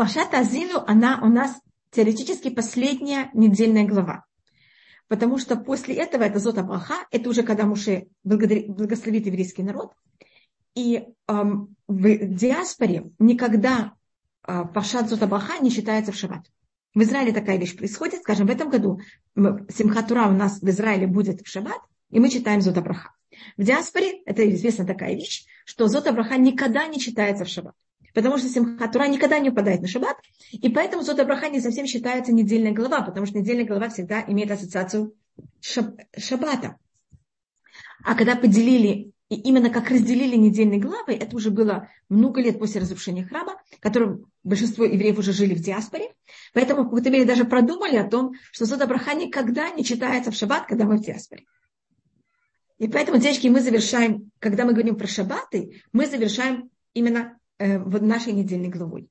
Пашат Азину, она у нас теоретически последняя недельная глава. Потому что после этого это Зота Браха, это уже когда Муше благословит еврейский народ. И эм, в диаспоре никогда э, Пашат Зота Браха не считается в шаббат. В Израиле такая вещь происходит. Скажем, в этом году Симхатура у нас в Израиле будет в шаббат, и мы читаем Зота Браха. В диаспоре, это известна такая вещь, что Зота Браха никогда не читается в шаббат. Потому что Симхатура никогда не упадает на шаббат, и поэтому Зота Браха не совсем считается недельная глава, потому что недельная глава всегда имеет ассоциацию шаб, шаббата. А когда поделили, и именно как разделили недельные главы, это уже было много лет после разрушения храма, которым большинство евреев уже жили в диаспоре, поэтому в какой-то мере даже продумали о том, что Зота Браха никогда не читается в шаббат, когда мы в диаспоре. И поэтому, девочки, мы завершаем, когда мы говорим про шаббаты, мы завершаем именно нашей недельной главой.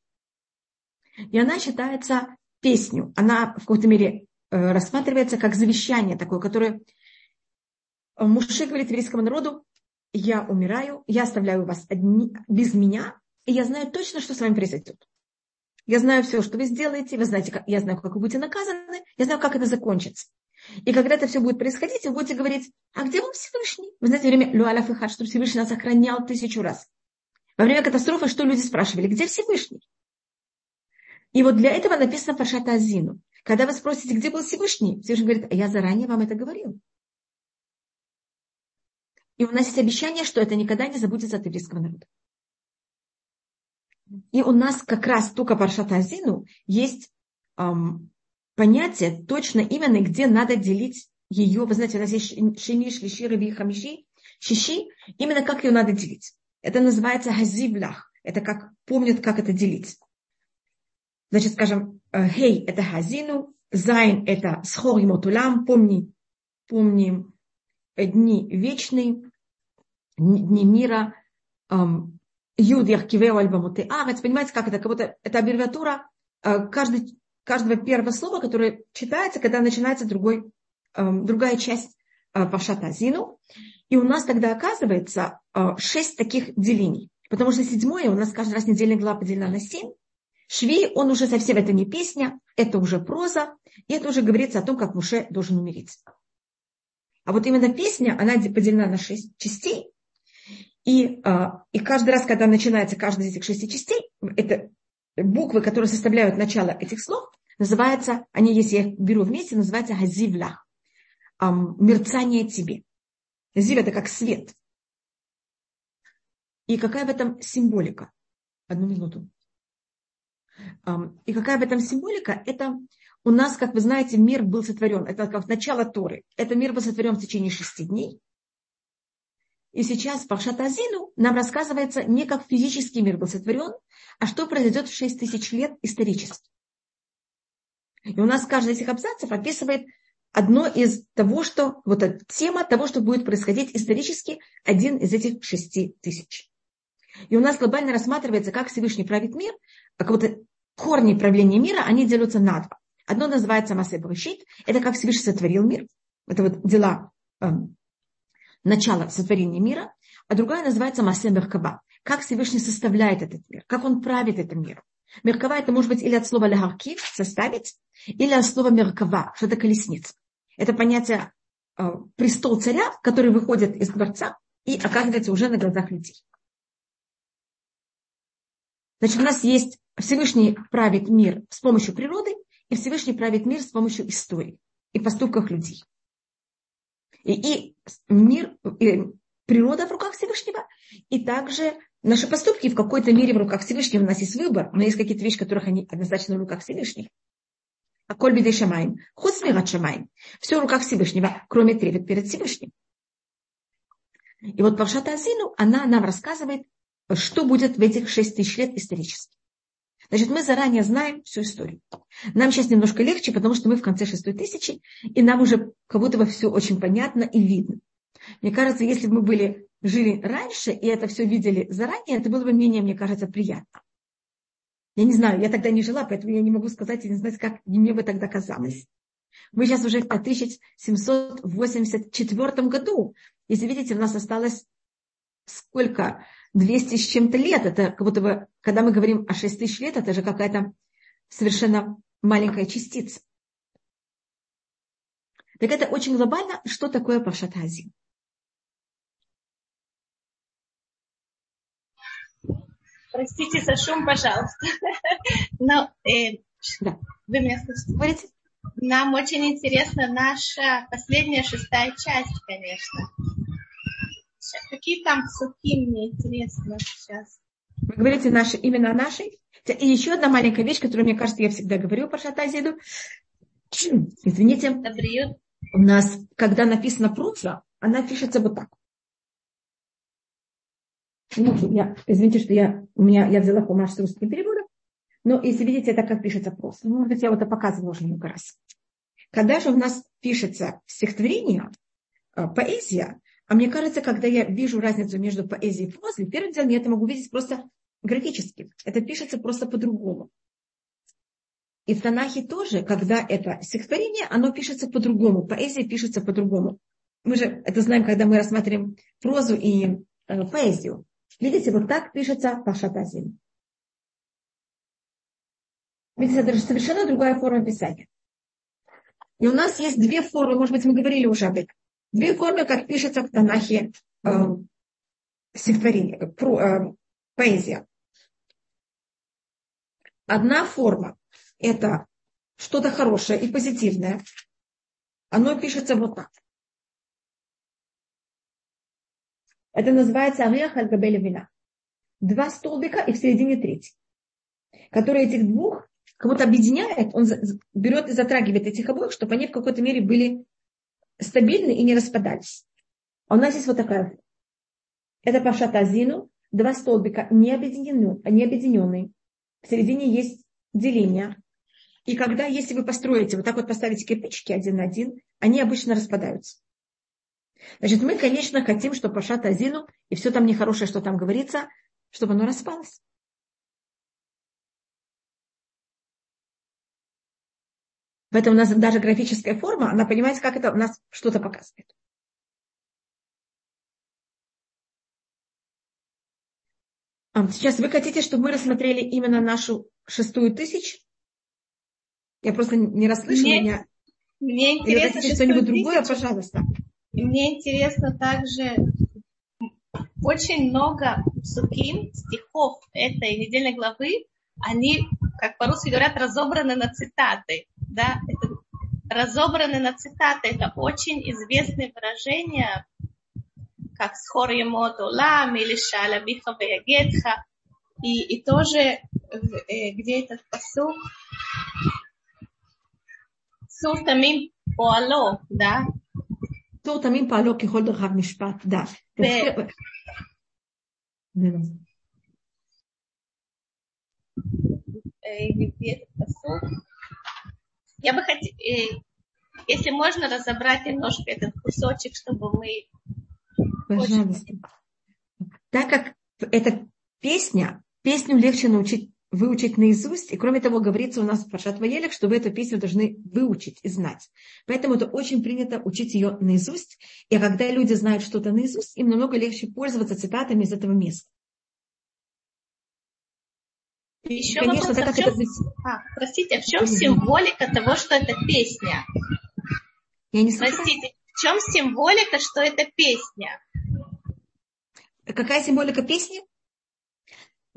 И она считается песню. Она в какой-то мере э, рассматривается как завещание такое, которое Муше говорит еврейскому народу, я умираю, я оставляю вас одни, без меня, и я знаю точно, что с вами произойдет. Я знаю все, что вы сделаете, вы знаете, как, я знаю, как вы будете наказаны, я знаю, как это закончится. И когда это все будет происходить, вы будете говорить, а где был Всевышний? Вы знаете, время Люаля Фихат, что Всевышний нас охранял тысячу раз. Во время катастрофы что люди спрашивали? Где Всевышний? И вот для этого написано Пашата Азину. Когда вы спросите, где был Всевышний, Всевышний говорит, а я заранее вам это говорил. И у нас есть обещание, что это никогда не забудется от еврейского народа. И у нас как раз только Паршата Азину есть эм, понятие точно именно, где надо делить ее. Вы знаете, у нас есть шини, шлиши, раби, хамиши, шиши. Именно как ее надо делить. Это называется хазивлах. Это как помнят, как это делить. Значит, скажем, э, хей – это хазину, зайн – это схор мотулам, помни, помним дни вечные, дни мира, юд яхкивеу альбамуты арец. Понимаете, как это? Как будто это аббревиатура э, каждый каждого первого слова, которое читается, когда начинается другой, э, другая часть э, Пашата Азину. И у нас тогда оказывается э, шесть таких делений. Потому что седьмое у нас каждый раз недельная глава поделена на семь. Шви, он уже совсем это не песня, это уже проза, и это уже говорится о том, как Муше должен умереть. А вот именно песня, она поделена на шесть частей, и, и каждый раз, когда начинается каждая из этих шести частей, это буквы, которые составляют начало этих слов, называется, они, если я их беру вместе, называется газивля, мерцание тебе. Зив это как свет. И какая в этом символика? Одну минуту. И какая в этом символика? Это у нас, как вы знаете, мир был сотворен. Это как начало Торы. Это мир был сотворен в течение шести дней. И сейчас по Шатазину нам рассказывается не как физический мир был сотворен, а что произойдет в шесть тысяч лет исторически. И у нас каждый из этих абзацев описывает одно из того, что, вот эта тема того, что будет происходить исторически, один из этих шести тысяч. И у нас глобально рассматривается, как Всевышний правит мир, а как будто корни правления мира, они делятся на два. Одно называется Массе Барышит, это как Всевышний сотворил мир, это вот дела э, начала сотворения мира, а другая называется Массе Меркаба, как Всевышний составляет этот мир, как он правит этим миром. Меркава это может быть или от слова лахаркив, составить, или от слова меркава, что это колесница. Это понятие э, престол царя, который выходит из дворца и оказывается уже на глазах людей. Значит, у нас есть Всевышний правит мир с помощью природы, и Всевышний правит мир с помощью истории и поступков людей. И, и мир, и природа в руках Всевышнего, и также наши поступки в какой-то мере в руках Всевышнего. У нас есть выбор, но есть какие-то вещи, которых они однозначно в руках Всевышнего. А коль бедей шамаем, худ смират шамаем. Все в руках Всевышнего, кроме трепет перед Всевышним. И вот Павшата Азину, она нам рассказывает, что будет в этих шесть тысяч лет исторически. Значит, мы заранее знаем всю историю. Нам сейчас немножко легче, потому что мы в конце шестой тысячи, и нам уже как будто бы все очень понятно и видно. Мне кажется, если бы мы были, жили раньше и это все видели заранее, это было бы менее, мне кажется, приятно. Я не знаю, я тогда не жила, поэтому я не могу сказать и не знать, как мне бы тогда казалось. Мы сейчас уже в 1784 году. Если видите, у нас осталось сколько? 200 с чем-то лет. Это как будто бы, когда мы говорим о 6 тысяч лет, это же какая-то совершенно маленькая частица. Так это очень глобально, что такое Пашатази. Простите за шум, пожалуйста. Но э, вы меня слышите? Говорите. Нам очень интересна наша последняя шестая часть, конечно. Какие там псуки мне интересно сейчас? Вы говорите наши, именно нашей? И еще одна маленькая вещь, которую, мне кажется, я всегда говорю по Шатазиду. Извините. Добрый У нас, когда написано проза, она пишется вот так. Ну, я, извините, что я, у меня, я взяла помощь с русским переводом, но если видите, это как пишется просто. Ну, может быть, я вот это показывала уже много раз. Когда же у нас пишется стихотворение, э, поэзия, а мне кажется, когда я вижу разницу между поэзией и прозой, первым делом я это могу видеть просто графически. Это пишется просто по-другому. И в Танахе тоже, когда это стихотворение, оно пишется по-другому. Поэзия пишется по-другому. Мы же это знаем, когда мы рассматриваем прозу и э, поэзию. Видите, вот так пишется Пашатазин. Видите, это совершенно другая форма писания. И у нас есть две формы, может быть, мы говорили уже об этом. Две формы, как пишется в Танахе э, стихотворение, про, э, поэзия. Одна форма – это что-то хорошее и позитивное. Оно пишется вот так. Это называется Ариах аль вина. Два столбика и в середине третий. Который этих двух как будто объединяет, он берет и затрагивает этих обоих, чтобы они в какой-то мере были стабильны и не распадались. А у нас есть вот такая. Это Пашат Азину, два столбика не, объединены, не объединенные. В середине есть деление. И когда, если вы построите, вот так вот поставите кирпичики один на один, они обычно распадаются. Значит, мы, конечно, хотим, чтобы Пашат Азину и все там нехорошее, что там говорится, чтобы оно распалось. Поэтому у нас даже графическая форма, она понимает, как это у нас что-то показывает. Сейчас вы хотите, чтобы мы рассмотрели именно нашу шестую тысячу? Я просто не расслышала мне, меня. Мне интересно что-нибудь другое, пожалуйста. Мне интересно также очень много суким, стихов этой недельной главы, они, как по-русски говорят, разобраны на цитаты. Да? Это, разобраны на цитаты. Это очень известное выражение, как «Схор емот улам» или «Шаля биха веягетха». И, и тоже, э, где этот посуд, «Сур тамим поало», да, צור תמים פעלו ככל דרכיו משפט דף. Я бы хотела, э, если можно, разобрать немножко этот кусочек, чтобы мы... Пожалуйста. Так как эта песня, песню легче научить выучить наизусть. И кроме того, говорится у нас в Пашат Ваелях, что вы эту песню должны выучить и знать. Поэтому это очень принято учить ее наизусть. И когда люди знают что-то наизусть, им намного легче пользоваться цитатами из этого места. Еще Конечно, вопрос, так, а в чем, это... а, простите, а в чем символика того, что это песня? Я не слышала. Простите, в чем символика, что это песня? Какая символика песни?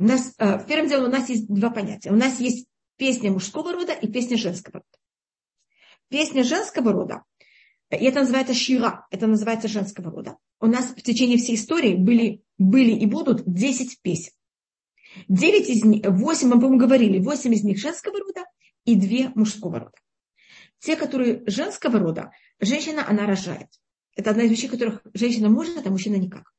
У нас, э, первым делом, у нас есть два понятия. У нас есть песня мужского рода и песня женского рода. Песня женского рода, и это называется шира, это называется женского рода. У нас в течение всей истории были, были и будут 10 песен. 9 из них, 8, мы, по-моему, говорили, 8 из них женского рода и 2 мужского рода. Те, которые женского рода, женщина, она рожает. Это одна из вещей, которых женщина может, а мужчина никак.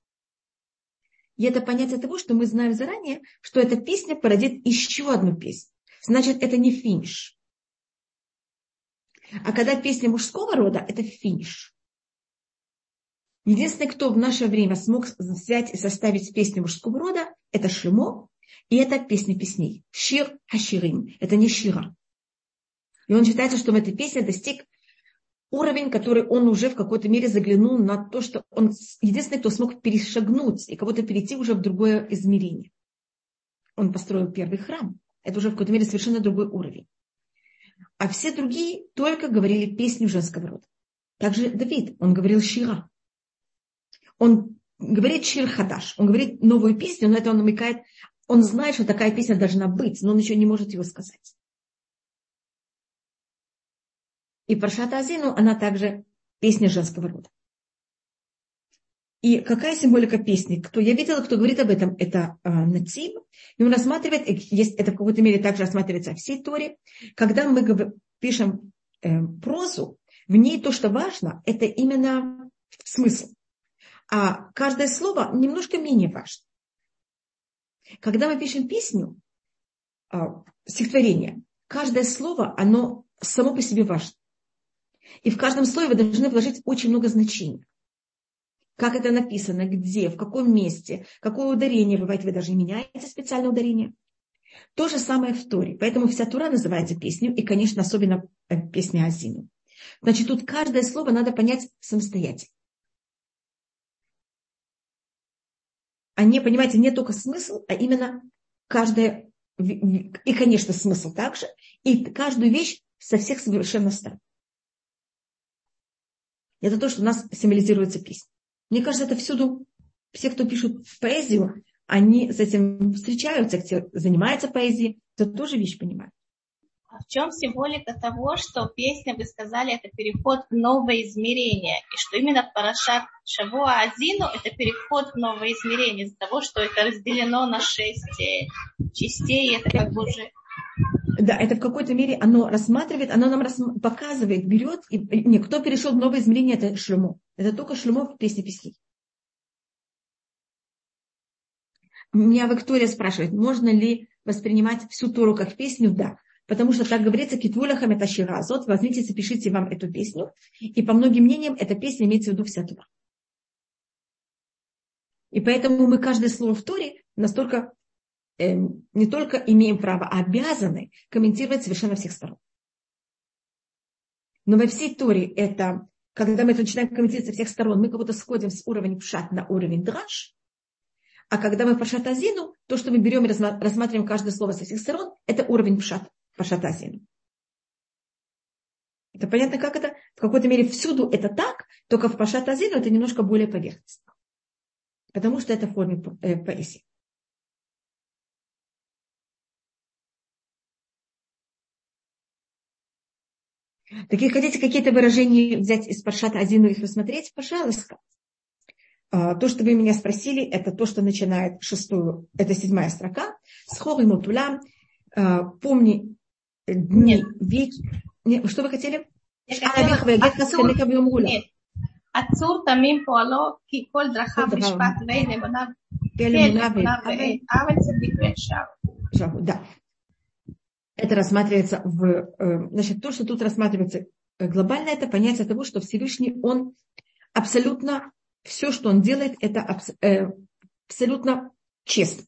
И это понятие того, что мы знаем заранее, что эта песня породит еще одну песню. Значит, это не финиш. А когда песня мужского рода, это финиш. Единственный, кто в наше время смог взять и составить песню мужского рода, это Шлюмо, и это песня песней. Шир Хаширим. Это не Шира. И он считается, что в этой песне достиг уровень, который он уже в какой-то мере заглянул на то, что он единственный, кто смог перешагнуть и кого-то перейти уже в другое измерение. Он построил первый храм. Это уже в какой-то мере совершенно другой уровень. А все другие только говорили песню женского рода. Также Давид, он говорил Шира. Он говорит Шир Хадаш, он говорит новую песню, но это он намекает, он знает, что такая песня должна быть, но он еще не может его сказать. И Паршата Азину, она также песня женского рода. И какая символика песни? Кто я видела, кто говорит об этом, это э, Нацим. И он рассматривает, есть, это в какой-то мере также рассматривается в всей Торе. Когда мы пишем э, прозу, в ней то, что важно, это именно смысл. А каждое слово немножко менее важно. Когда мы пишем песню, э, стихотворение, каждое слово, оно само по себе важно. И в каждом слове вы должны вложить очень много значений. Как это написано, где, в каком месте, какое ударение бывает, вы даже меняете специальное ударение. То же самое в Торе. Поэтому вся Тура называется песней, и, конечно, особенно э, песня Азину. Значит, тут каждое слово надо понять самостоятельно. А не, понимаете, не только смысл, а именно каждое, и, конечно, смысл также, и каждую вещь со всех совершенно сторон. Это то, что у нас символизируется песня. Мне кажется, это всюду, все, кто пишут поэзию, они с этим встречаются, кто занимается поэзией, то тоже вещь понимают. А в чем символика того, что песня, вы сказали, это переход в новое измерение, и что именно Парашат Шавуа Азину это переход в новое измерение из-за того, что это разделено на шесть э, частей, это как бы уже да, это в какой-то мере оно рассматривает, оно нам рас... показывает, берет. И... Не, кто перешел в новое измерение, это Шлюмо. Это только Шлюмо в песне песней. Меня Виктория спрашивает, можно ли воспринимать всю Тору как песню? Да. Потому что, так говорится, китвулахам это ширазот, возьмите, запишите вам эту песню. И по многим мнениям, эта песня имеется в виду вся Тора. И поэтому мы каждое слово в Торе настолько не только имеем право, а обязаны комментировать совершенно всех сторон. Но во всей Торе это, когда мы это начинаем комментировать со всех сторон, мы как будто сходим с уровня пшат на уровень драж, а когда мы пашат азину, то, что мы берем и рассматриваем каждое слово со всех сторон, это уровень пшат, пашат азину. Это понятно, как это? В какой-то мере всюду это так, только в пашат азину это немножко более поверхностно. Потому что это в форме э, поэзии. Такие хотите какие-то выражения взять из Паршата Азину их рассмотреть? Пожалуйста. А, то, что вы меня спросили, это то, что начинает шестую, это седьмая строка. Схор и мутулям. А, помни дни, веки. Что вы хотели? עצור תמים פועלו כי כל דרכיו משפט ואין אמוניו כן אמוניו ואין אבל צדיק וישר. Да это рассматривается в... Э, значит, то, что тут рассматривается э, глобально, это понятие того, что Всевышний, он абсолютно, все, что он делает, это э, абсолютно честно.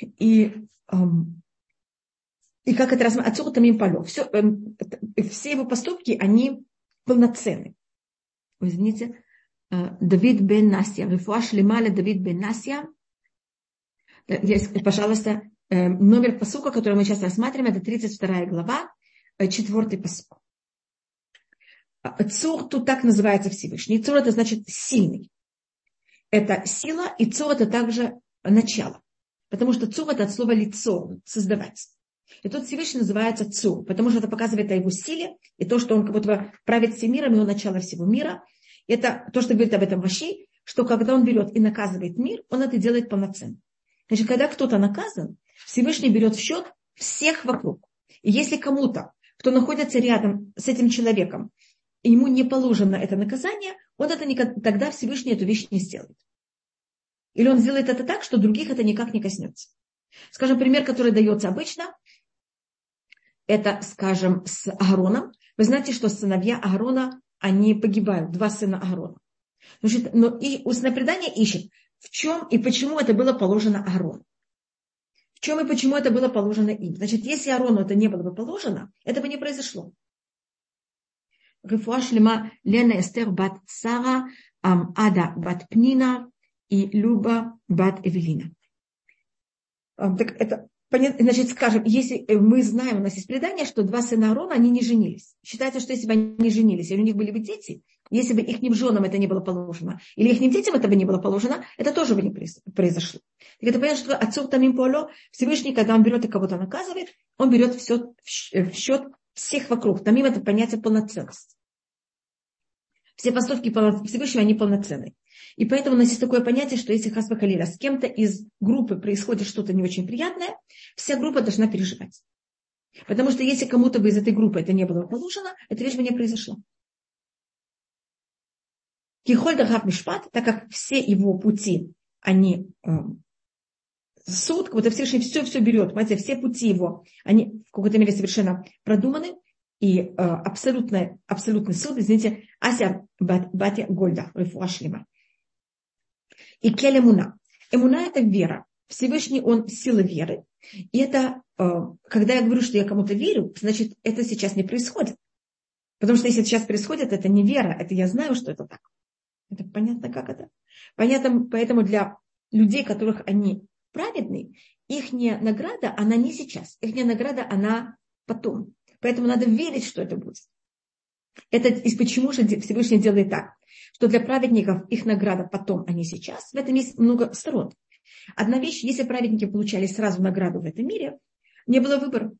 И, эм, и как это рассматривается, отсюда там им полё. Все, эм, все его поступки, они полноценны. Извините. Давид бен Насия. Рифуаш лималя Давид бен Насия. Пожалуйста, Э, номер посука, который мы сейчас рассматриваем, это 32 глава, 4 э, посук. А, цур тут так называется Всевышний. Цур это значит сильный. Это сила, и цур это также начало. Потому что цур это от слова лицо, создавать. И тут Всевышний называется цур, потому что это показывает о его силе, и то, что он как будто правит всем миром, и он начало всего мира. Это то, что говорит об этом Ваши, что когда он берет и наказывает мир, он это делает полноценно. Значит, когда кто-то наказан, Всевышний берет в счет всех вокруг. И если кому-то, кто находится рядом с этим человеком, ему не положено это наказание, он это никогда, тогда Всевышний эту вещь не сделает. Или он сделает это так, что других это никак не коснется. Скажем, пример, который дается обычно, это, скажем, с Аароном. Вы знаете, что сыновья Аарона, они погибают, два сына Аарона. Значит, но и устное предание ищет, в чем и почему это было положено Аарону чем и почему это было положено им. Значит, если Арону это не было бы положено, это бы не произошло. Рифуа шлема Лена Эстер бат Сара, Ада бат Пнина и Люба бат Эвелина. Так это Значит, скажем, если мы знаем, у нас есть предание, что два сына Аарона, они не женились. Считается, что если бы они не женились, или у них были бы дети, если бы их женам это не было положено, или их детям это бы не было положено, это тоже бы не произошло. Так это понятно, что отцов Тамим Поло, Всевышний, когда он берет и кого-то наказывает, он берет все в счет всех вокруг. Тамим это понятие полноценности. Все поступки Всевышнего, они полноценны. И поэтому у нас есть такое понятие, что если Хасба Халиля с кем-то из группы происходит что-то не очень приятное, вся группа должна переживать. Потому что если кому-то бы из этой группы это не было положено, эта вещь бы не произошла. Кихольда Мишпат, так как все его пути, они э, суд, как будто Всевышний все-все берет, понимаете, все пути его, они в какой-то мере совершенно продуманы, и э, абсолютный, абсолютный суд, извините, Ася Батя Гольда, Рифуашлима. И келемуна. Эмуна – это вера. Всевышний он сила веры. И это, э, когда я говорю, что я кому-то верю, значит, это сейчас не происходит. Потому что если это сейчас происходит, это не вера, это я знаю, что это так. Это понятно, как это? Понятно, поэтому для людей, которых они праведные, их награда, она не сейчас. Их награда, она потом. Поэтому надо верить, что это будет. Это и почему же Всевышний делает так, что для праведников их награда потом, а не сейчас. В этом есть много сторон. Одна вещь, если праведники получали сразу награду в этом мире, не было выбора.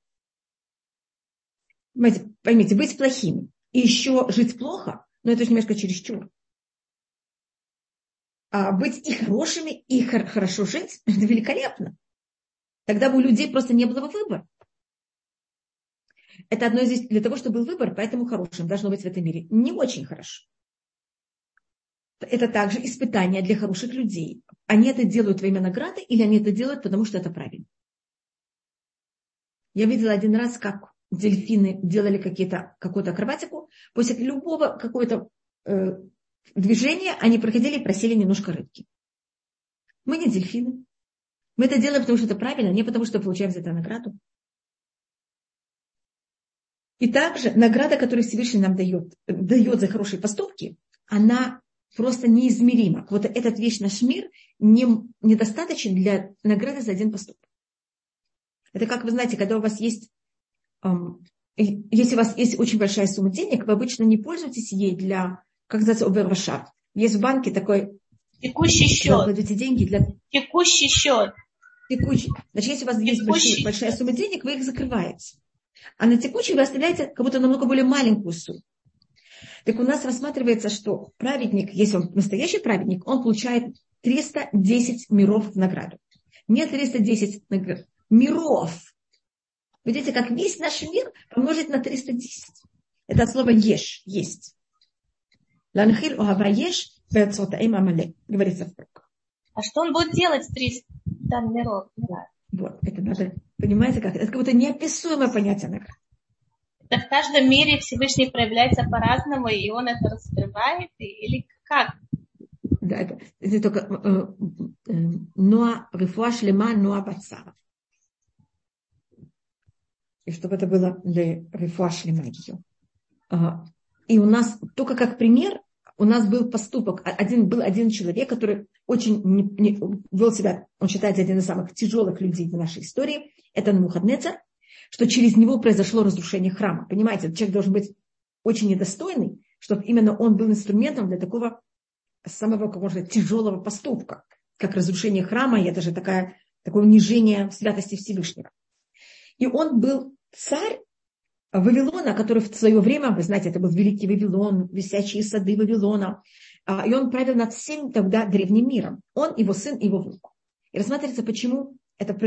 Понимаете, быть плохими и еще жить плохо, но это же немножко чересчур. А быть и хорошими, и хорошо жить, это великолепно. Тогда бы у людей просто не было бы выбора. Это одно из для того, чтобы был выбор, поэтому хорошим должно быть в этом мире. Не очень хорошо. Это также испытание для хороших людей. Они это делают во имя награды или они это делают, потому что это правильно. Я видела один раз, как дельфины делали какие-то, какую-то акробатику. После любого какого-то э, движения они проходили и просили немножко рыбки. Мы не дельфины. Мы это делаем, потому что это правильно, не потому что получаем за это награду. И также награда, которую Всевышний нам дает, дает за хорошие поступки, она просто неизмерима. Вот этот весь наш мир не, недостаточен для награды за один поступок. Это как вы знаете, когда у вас есть, эм, если у вас есть очень большая сумма денег, вы обычно не пользуетесь ей для, как называется, овервашар. Есть в банке такой... Текущий счет. Вы деньги для... Текущий счет. Текущий. Значит, если у вас есть большая, большая сумма денег, вы их закрываете. А на текущий вы оставляете как будто намного более маленькую сумму. Так у нас рассматривается, что праведник, если он настоящий праведник, он получает 310 миров в награду. Не 310 наград, миров. Видите, как весь наш мир помножить на 310. Это от слова ешь, есть. Ланхиль оава еш, говорится в пророках. А что он будет делать с 300 миров? Вот, это надо, понимаете, как это как будто неописуемое понятие награды. Это в каждом мире Всевышний проявляется по-разному, и он это раскрывает, или как? Да, это, это только э, э, Ноа, Рифуа Шлема, Ноа Бацара. И чтобы это было для Рифуа Шлема ее. И у нас, только как пример, у нас был поступок, один, был один человек, который очень не, не, вел себя, он считается один из самых тяжелых людей в нашей истории, это Нухаднецер, что через него произошло разрушение храма. Понимаете, человек должен быть очень недостойный, чтобы именно он был инструментом для такого самого, как можно сказать, тяжелого поступка, как разрушение храма, и это же такая, такое унижение святости Всевышнего. И он был царь Вавилона, который в свое время, вы знаете, это был великий Вавилон, висячие сады Вавилона, а, и он правил над всем тогда древним миром. Он, его сын, его внук. И рассматривается, почему это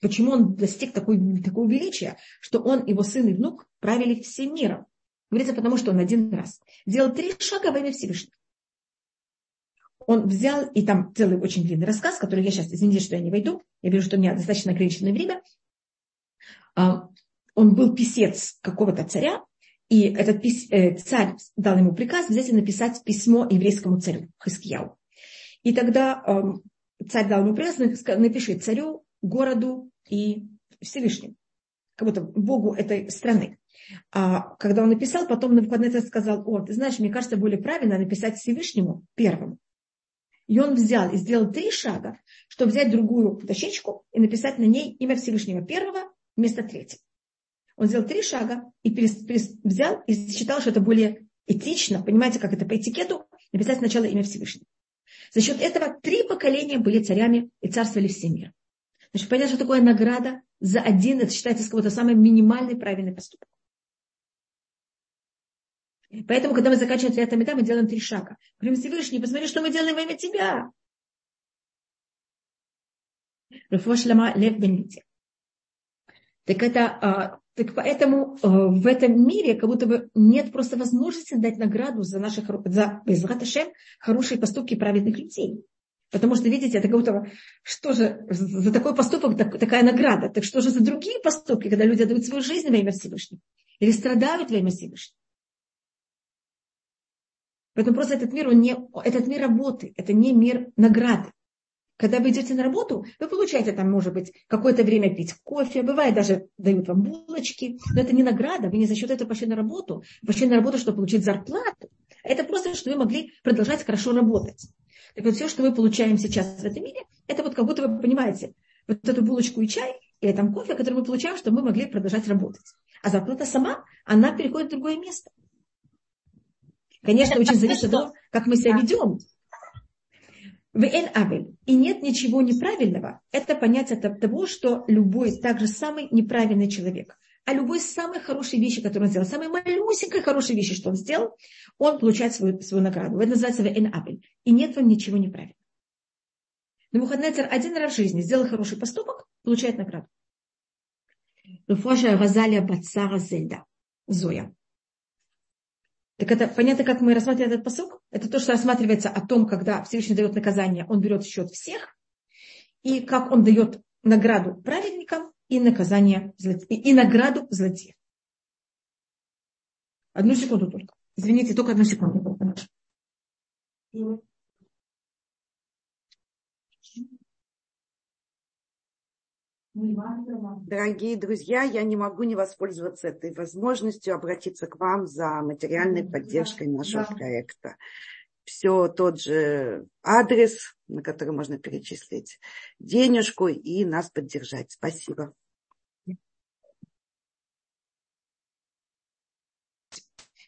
почему он достиг такой, такого величия, что он, его сын и внук правили всем миром. Говорится, потому что он один раз сделал три шага во имя Всевышнего. Он взял, и там целый очень длинный рассказ, который я сейчас, извините, что я не войду, я вижу, что у меня достаточно ограниченное время. Он был писец какого-то царя, и этот пис, э, царь дал ему приказ взять и написать письмо еврейскому царю Хискияу. И тогда э, царь дал ему приказ, напиши царю, городу и Всевышнему. как будто Богу этой страны. А когда он написал, потом на выходные сказал, о, ты знаешь, мне кажется, более правильно написать Всевышнему первому. И он взял и сделал три шага, чтобы взять другую дощечку и написать на ней имя Всевышнего первого вместо третьего. Он сделал три шага и перес, перес, взял и считал, что это более этично, понимаете, как это по этикету, написать сначала имя Всевышнего. За счет этого три поколения были царями и царствовали все мир. Значит, понятно, что такое награда за один, это считается какой-то самый минимальный правильный поступок. Поэтому, когда мы заканчиваем Триата Меда, мы делаем три шага. Говорим, Всевышний, посмотри, что мы делаем во имя Тебя. Так это, а, так поэтому а, в этом мире как будто бы нет просто возможности дать награду за наши, за, Шем, хорошие поступки праведных людей. Потому что, видите, это как будто, что же за такой поступок так, такая награда? Так что же за другие поступки, когда люди отдают свою жизнь во имя Всевышнего? Или страдают во имя Всевышнего? Поэтому просто этот мир, он не, этот мир работы, это не мир награды. Когда вы идете на работу, вы получаете там, может быть, какое-то время пить кофе, бывает даже дают вам булочки, но это не награда, вы не за счет этого пошли на работу, пошли на работу, чтобы получить зарплату. Это просто, что вы могли продолжать хорошо работать. Так вот, все, что мы получаем сейчас в этом мире, это вот как будто вы понимаете, вот эту булочку и чай, или там кофе, который мы получаем, чтобы мы могли продолжать работать. А зарплата сама, она переходит в другое место. Конечно, это очень зависит от того, как мы себя ведем. В авель. И нет ничего неправильного. Это понятие от того, что любой также самый неправильный человек, а любой самой хорошей вещи, которую он сделал, самой малюсенькой хорошей вещи, что он сделал, он получает свою, свою награду. Это называется в авель. И нет вам ничего неправильного. Но Мухаднецер один раз в жизни сделал хороший поступок, получает награду. Руфоша Газалия Бацара Зельда. Зоя. Так это понятно, как мы рассматриваем этот посыл? Это то, что рассматривается о том, когда Всевышний дает наказание, он берет в счет всех, и как он дает награду праведникам и наказание и, награду злодеям. Одну секунду только. Извините, только одну секунду. Дорогие друзья, я не могу не воспользоваться этой возможностью обратиться к вам за материальной поддержкой нашего да. проекта. Все тот же адрес, на который можно перечислить денежку и нас поддержать. Спасибо.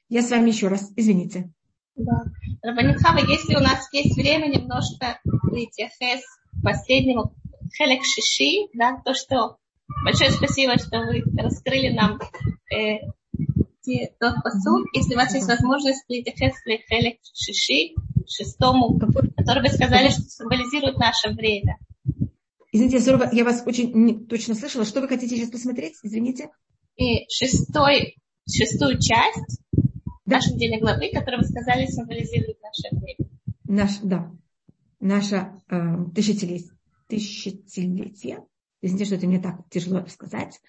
Я с вами еще раз, извините. Да. Рабанитхава, если у нас есть время немножко Литяхес к последнему Хелек Шиши, да, то, что большое спасибо, что вы раскрыли нам э, тот посуд. Если у вас есть возможность, прийти Хелек Шиши, шестому, который вы сказали, что символизирует наше время. Извините, я вас очень не, точно слышала. Что вы хотите сейчас посмотреть? Извините. И шестой, шестую часть да. нашей недельной главы, которую вы сказали, символизирует наше время. Наш, да. Наша э, тысячелетие тысячелетия. Извините, что это мне так тяжело сказать.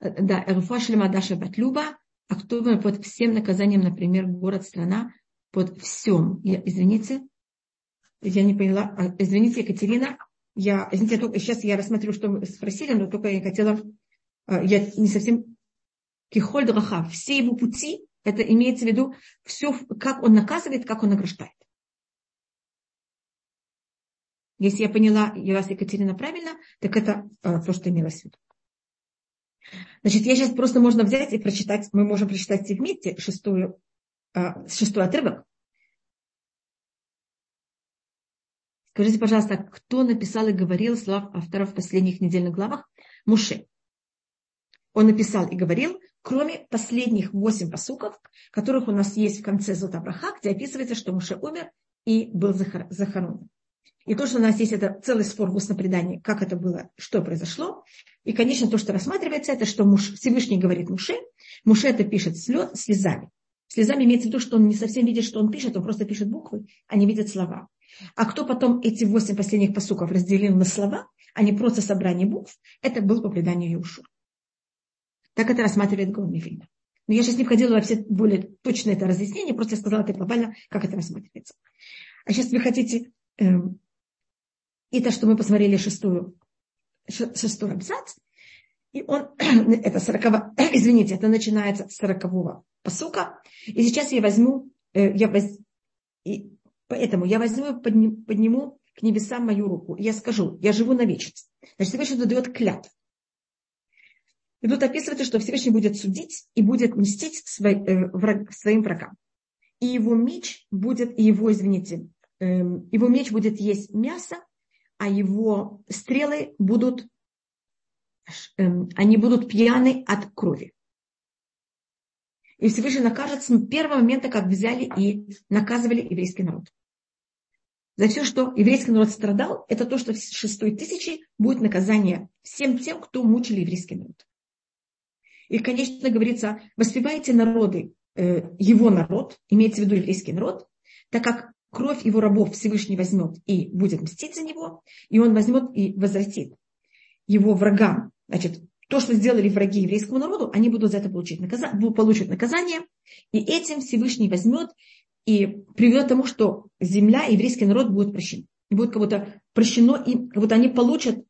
Э, да, Руфашлема Даша Батлюба, а кто под всем наказанием, например, город, страна, под всем. Я, извините, я не поняла. А, извините, Екатерина, я, извините, я только, сейчас я рассмотрю, что вы спросили, но только я хотела, э, я не совсем Кихоль Драха, все его пути, это имеется в виду все, как он наказывает, как он награждает. Если я поняла я вас, Екатерина, правильно, так это а, то, что имелось в виду. Значит, я сейчас просто можно взять и прочитать, мы можем прочитать все вместе шестую, а, шестой отрывок. Скажите, пожалуйста, кто написал и говорил слов авторов в последних недельных главах? Муше. Он написал и говорил, кроме последних восемь посуков, которых у нас есть в конце Зотабраха, где описывается, что Муше умер и был захоронен. И то, что у нас есть это целый спор в устном предании, как это было, что произошло. И, конечно, то, что рассматривается, это что муж, Всевышний говорит Муше. Муше это пишет слез, слезами. Слезами имеется в виду, что он не совсем видит, что он пишет, он просто пишет буквы, а не видит слова. А кто потом эти восемь последних посуков разделил на слова, а не просто собрание букв, это был по преданию Юшу. Так это рассматривает Гаумивильна. Но я сейчас не входила во все более точное это разъяснение, просто я сказала это глобально, как это рассматривается. А сейчас вы хотите эм, и то, что мы посмотрели шестую, шестой абзац. И он, это сорокового, извините, это начинается с сорокового посука. И сейчас я возьму, э, я воз, и поэтому я возьму, подниму, подниму к небесам мою руку. Я скажу, я живу на вечность. Значит, Всевышний дает клятв. И тут описывается, что Всевышний будет судить и будет мстить свой, э, враг, своим врагам. И его меч будет, его, извините, э, его меч будет есть мясо, а его стрелы будут, э, они будут пьяны от крови. И Всевышний накажет с первого момента, как взяли и наказывали еврейский народ. За все, что еврейский народ страдал, это то, что в шестой тысячи будет наказание всем тем, кто мучили еврейский народ. И, конечно, говорится, воспевайте народы, э, его народ, имеется в виду еврейский народ, так как кровь его рабов Всевышний возьмет и будет мстить за него, и он возьмет и возвратит его врагам. Значит, то, что сделали враги еврейскому народу, они будут за это получить наказание, получат наказание, и этим Всевышний возьмет и приведет к тому, что земля, еврейский народ будет прощен. И будет как будто прощено им, как будто они получат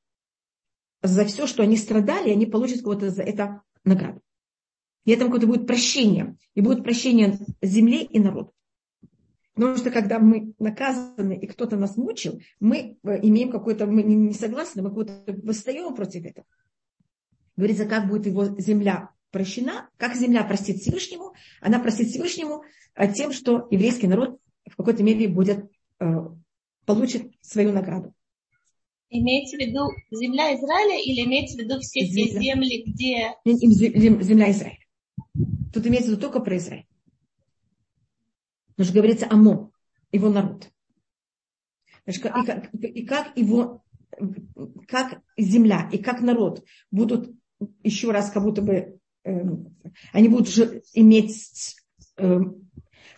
за все, что они страдали, они получат кого-то за это награду. И это какое-то будет прощение. И будет прощение земле и народу. Потому что когда мы наказаны и кто-то нас мучил, мы э, имеем какой-то, мы не согласны, мы какой-то восстаем против этого. Говорится, как будет его земля прощена, как земля простит Всевышнему, она простит Всевышнему э, тем, что еврейский народ в какой-то мере будет, э, получит свою награду. Имеется в виду земля Израиля или имеется в виду все те земли, где... Земля Израиля. Тут имеется в виду только про Израиль. Потому что говорится Амо, его народ. Значит, и, как, и как его, как земля и как народ будут еще раз как будто бы, э, они будут же иметь, э,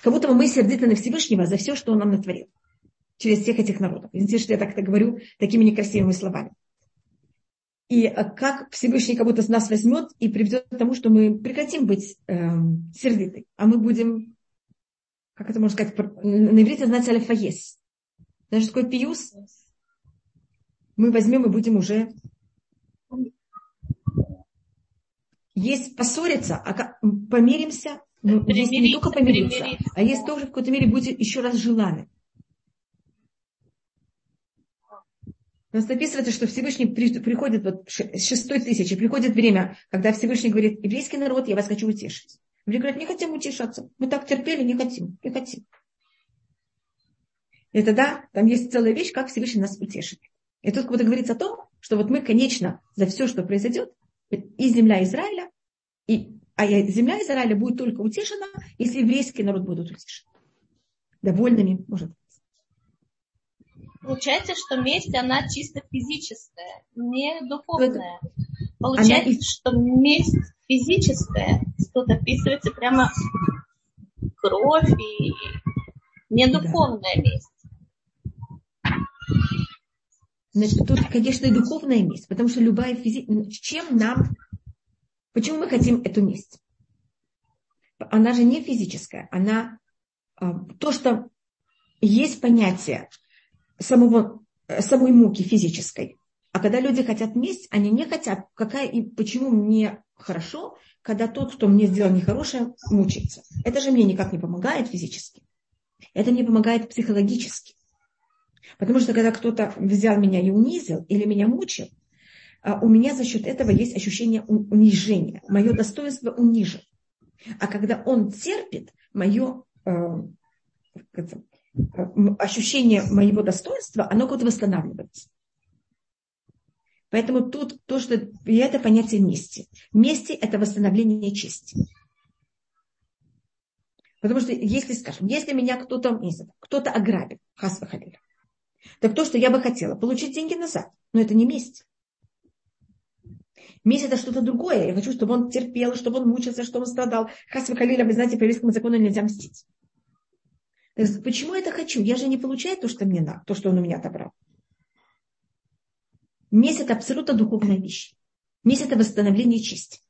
как будто бы мы сердиты на Всевышнего за все, что он нам натворил через всех этих народов. Извините, что я так это говорю такими некрасивыми словами. И э, как Всевышний как будто нас возьмет и приведет к тому, что мы прекратим быть э, сердиты, а мы будем, как это можно сказать, на иврите называется алифаес. Даже такой пиюс мы возьмем и будем уже есть поссориться, а помиримся, ну, есть не только помириться, а есть тоже в какой-то мере будет еще раз желаны. У нас описывается, что Всевышний приходит вот шестой тысячи, приходит время, когда Всевышний говорит, еврейский народ, я вас хочу утешить. Евреи говорят, не хотим утешаться. Мы так терпели, не хотим, не хотим. И тогда там есть целая вещь, как Всевышний нас утешит. И тут как говорится о том, что вот мы, конечно, за все, что произойдет, и земля Израиля, и, а земля Израиля будет только утешена, если еврейский народ будет утешен. Довольными, может Получается, что месть, она чисто физическая, не духовная. Получается, она... что месть физическая, тут описывается прямо кровь и не духовная да. месть. Значит, тут, конечно, и духовная месть, потому что любая физическая... Чем нам... Почему мы хотим эту месть? Она же не физическая, она... А, то, что есть понятие самого, э, самой муки физической. А когда люди хотят месть, они не хотят, какая и почему мне хорошо, когда тот, кто мне сделал нехорошее, мучается. Это же мне никак не помогает физически. Это мне помогает психологически. Потому что когда кто-то взял меня и унизил или меня мучил, а, у меня за счет этого есть ощущение унижения. Мое достоинство унижено. А когда он терпит, мое э, ощущение моего достоинства, оно как-то восстанавливается. Поэтому тут то, что и это понятие мести. Мести – это восстановление чести. Потому что если, скажем, если меня кто-то, кто-то ограбит, хас халиля, так то, что я бы хотела, получить деньги назад, но это не месть. Месть это что-то другое. Я хочу, чтобы он терпел, чтобы он мучился, чтобы он страдал. Хас халиля, вы знаете, по еврейскому закону нельзя мстить. Почему я это хочу? Я же не получаю то, что мне надо, то, что он у меня отобрал. Это абсолютно духовная вещь. Месть – это восстановление чести.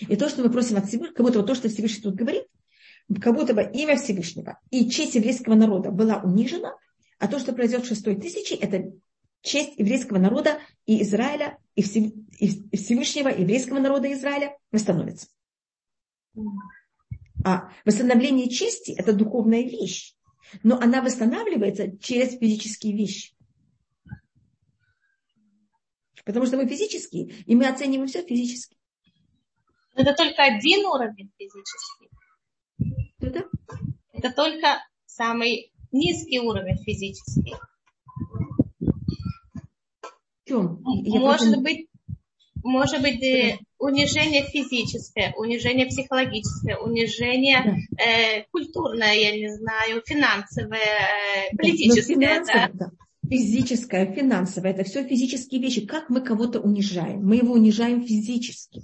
И то, что мы просим от Всевышнего, как будто бы то, что Всевышний тут говорит, как будто бы имя Всевышнего и честь еврейского народа была унижена, а то, что произойдет в шестой тысячи, это честь еврейского народа и Израиля, и Всевышнего еврейского народа Израиля восстановится. А восстановление чести – это духовная вещь, но она восстанавливается через физические вещи. Потому что мы физические, и мы оцениваем все физически. Это только один уровень физический. Это? Это только самый низкий уровень физический. В чем? Может просто... быть, может быть, э, унижение физическое, унижение психологическое, унижение да. э, культурное, я не знаю, финансовое, э, политическое. Да, да. Физическое, финансовое, это все физические вещи. Как мы кого-то унижаем? Мы его унижаем физически.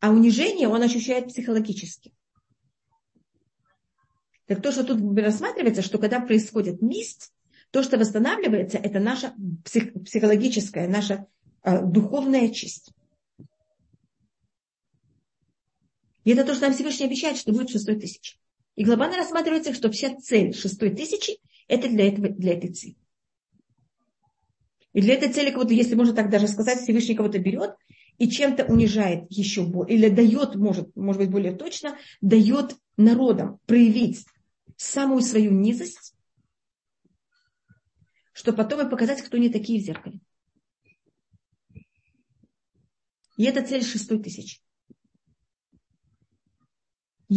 А унижение он ощущает психологически. Так то, что тут рассматривается, что когда происходит месть, то, что восстанавливается, это наша псих, психологическая, наша э, духовная честь. И это то, что нам Всевышний обещает, что будет шестой тысячи. И глобально рассматривается, что вся цель шестой тысячи – это для, этого, для этой цели. И для этой цели, кого-то, если можно так даже сказать, Всевышний кого-то берет и чем-то унижает еще более, или дает, может, может быть более точно, дает народам проявить самую свою низость, чтобы потом и показать, кто не такие в зеркале. И это цель шестой тысячи.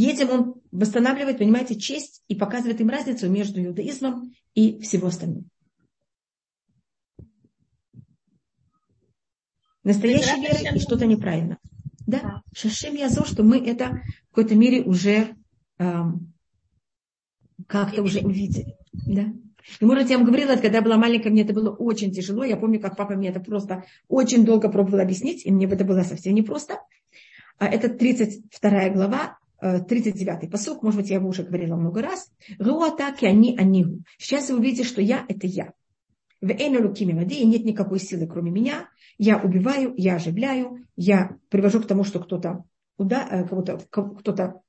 Этим он восстанавливает, понимаете, честь и показывает им разницу между иудаизмом и всего остальным. Настоящей верой и что-то неправильно. Да, Шашем Язо, что мы это в какой-то мере уже эм, как-то уже увидели. Да? И, может, я вам говорила, когда я была маленькая, мне это было очень тяжело. Я помню, как папа мне это просто очень долго пробовал объяснить, и мне это было совсем непросто. А это 32 глава, 39-й э, посок, может быть, я его уже говорила много раз. Руатаки они анигу. Сейчас вы увидите, что я – это я. В рукими воды, и нет никакой силы, кроме меня. Я убиваю, я оживляю, я привожу к тому, что кто-то э, кого-то, кто-то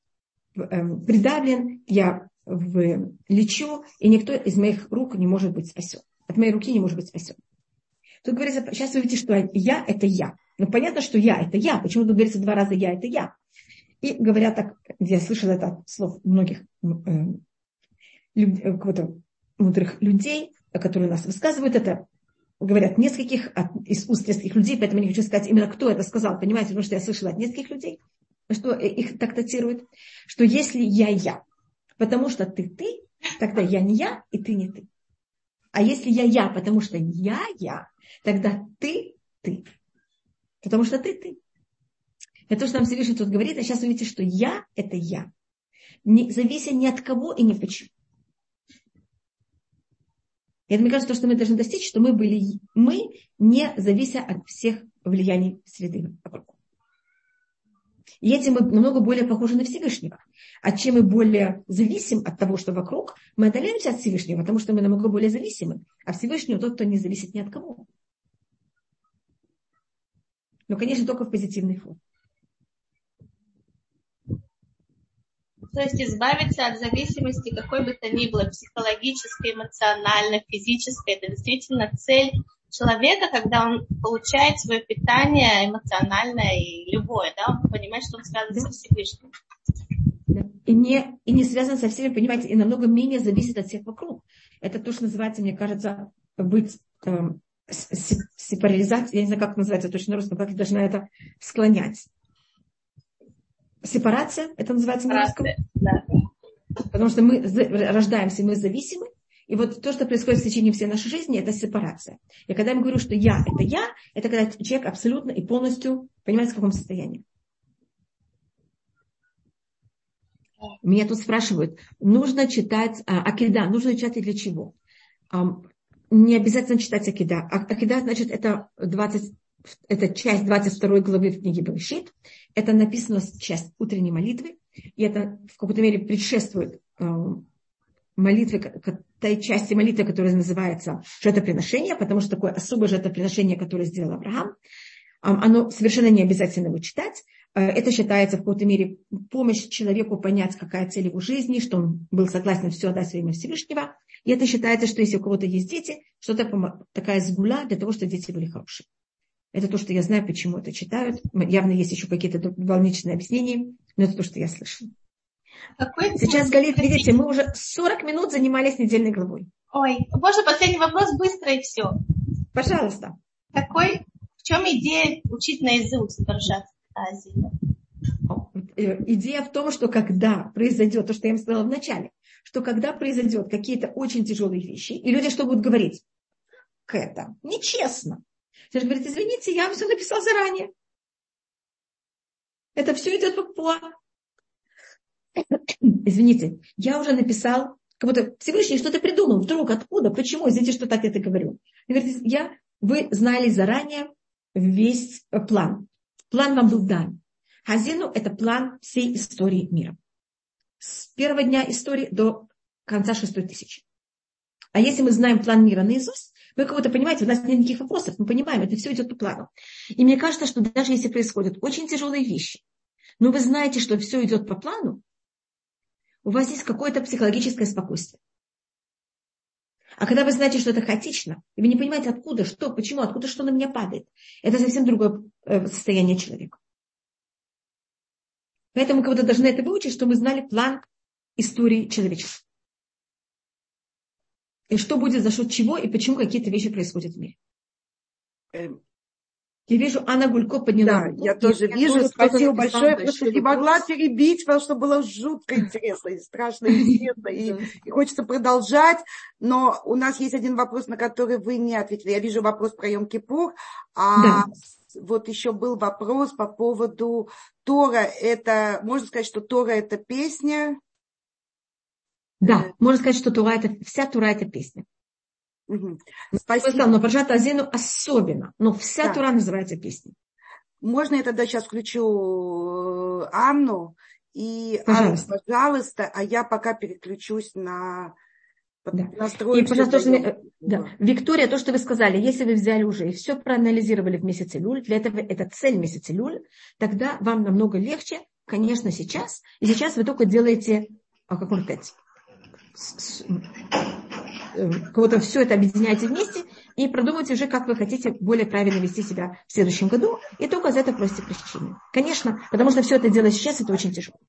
эм, придавлен, я в лечу, и никто из моих рук не может быть спасен. От моей руки не может быть спасен. Тут говорится, сейчас вы видите, что я – это я. Ну, понятно, что я – это я. Почему тут говорится два раза «я» – это я? И говорят так, я слышала это от слов многих э, э, мудрых людей, которые нас высказывают это, говорят нескольких от, из уст нескольких людей, поэтому я не хочу сказать именно, кто это сказал, понимаете, потому что я слышала от нескольких людей, что их так датируют, что если я я, потому что ты ты, тогда я не я, и ты не ты. А если я я, потому что я я, тогда ты ты. Потому что ты ты. Это то, что нам Всевышний тут говорит, а сейчас вы видите, что я – это я. Не, завися ни от кого и ни почему. И это, мне кажется, то, что мы должны достичь, что мы были, мы, не завися от всех влияний среды вокруг. И этим мы намного более похожи на Всевышнего. А чем мы более зависим от того, что вокруг, мы отдаляемся от Всевышнего, потому что мы намного более зависимы. А Всевышний тот, кто не зависит ни от кого. Но, конечно, только в позитивной форме. То есть избавиться от зависимости какой бы то ни было, психологической, эмоциональной, физической. Это действительно цель человека, когда он получает свое питание эмоциональное и любое, да, он понимает, что он связан да. со Всевышним. И не, и не связан со всеми, понимаете, и намного менее зависит от всех вокруг. Это то, что называется, мне кажется, быть э, сепарализацией, я не знаю, как называется точно на русском, как я должна это склонять. Сепарация, это называется на русском? Да. Потому что мы рождаемся, мы зависимы, и вот то, что происходит в течение всей нашей жизни, это сепарация. И когда я говорю, что я – это я, это когда человек абсолютно и полностью понимает, в каком состоянии. Меня тут спрашивают, нужно читать а, Акида, нужно читать для чего? А, не обязательно читать Акида. А, Акида, значит, это, 20, это часть 22 главы в книге Берешит. Это написано часть утренней молитвы. И это в какой-то мере предшествует молитвы, той части молитвы, которая называется жертвоприношение, потому что такое особое жертвоприношение, которое сделал Авраам, оно совершенно не обязательно его читать. Э, это считается в какой-то мере помощь человеку понять, какая цель его жизни, что он был согласен все отдать во имя Всевышнего. И это считается, что если у кого-то есть дети, что это такая сгуля для того, чтобы дети были хорошие. Это то, что я знаю, почему это читают. Явно есть еще какие-то дополнительные объяснения, но это то, что я слышала. Какой Сейчас, Галит, видите, мы уже 40 минут занимались недельной главой. Ой, можно последний вопрос быстро и все. Пожалуйста. Какой, в чем идея учить наизусть Паршат Азии? Э, идея в том, что когда произойдет то, что я им сказала в начале, что когда произойдет какие-то очень тяжелые вещи, и люди что будут говорить? К это нечестно. Же говорит, извините, я вам все написал заранее. Это все идет по плану. Извините, я уже написал, как будто Всевышний что-то придумал. Вдруг, откуда, почему? Извините, что так это говорю. говорит, я, вы знали заранее весь план. План вам был дан. Хазину – это план всей истории мира. С первого дня истории до конца шестой тысячи. А если мы знаем план мира наизусть, вы кого-то понимаете, у нас нет никаких вопросов, мы понимаем, это все идет по плану. И мне кажется, что даже если происходят очень тяжелые вещи, но вы знаете, что все идет по плану, у вас есть какое-то психологическое спокойствие. А когда вы знаете, что это хаотично, и вы не понимаете, откуда, что, почему, откуда что на меня падает, это совсем другое э, состояние человека. Поэтому мы то должны это выучить, что мы знали план истории человечества. И что будет за счет чего и почему какие-то вещи происходят в мире. Эм. Я вижу, Анна Гулько подняла Да, руку. я тоже я вижу. Тоже Спасибо большое, потому что не могла перебить, потому что было жутко интересно и страшно интересно. И, и хочется продолжать. Но у нас есть один вопрос, на который вы не ответили. Я вижу вопрос про Йом-Кипур. А да вот еще был вопрос по поводу Тора. Это, можно сказать, что Тора это песня? Да, можно сказать, что Тора это, вся Тура это песня. Угу. Спасибо. Но Паржат Азину особенно, но вся да. Тура называется песней. Можно я тогда сейчас включу э, Анну? И, пожалуйста. Анна, пожалуйста, а я пока переключусь на да. И, пожалуйста, тоже, да. Виктория, то, что вы сказали, если вы взяли уже и все проанализировали в месяце Люль, для этого это цель месяца Люль, тогда вам намного легче, конечно, сейчас. И сейчас вы только делаете, а как можно сказать, э, кого-то все это объединяете вместе и продумайте уже, как вы хотите более правильно вести себя в следующем году, и только за это просите прощения. Конечно, потому что все это делать сейчас, это очень тяжело.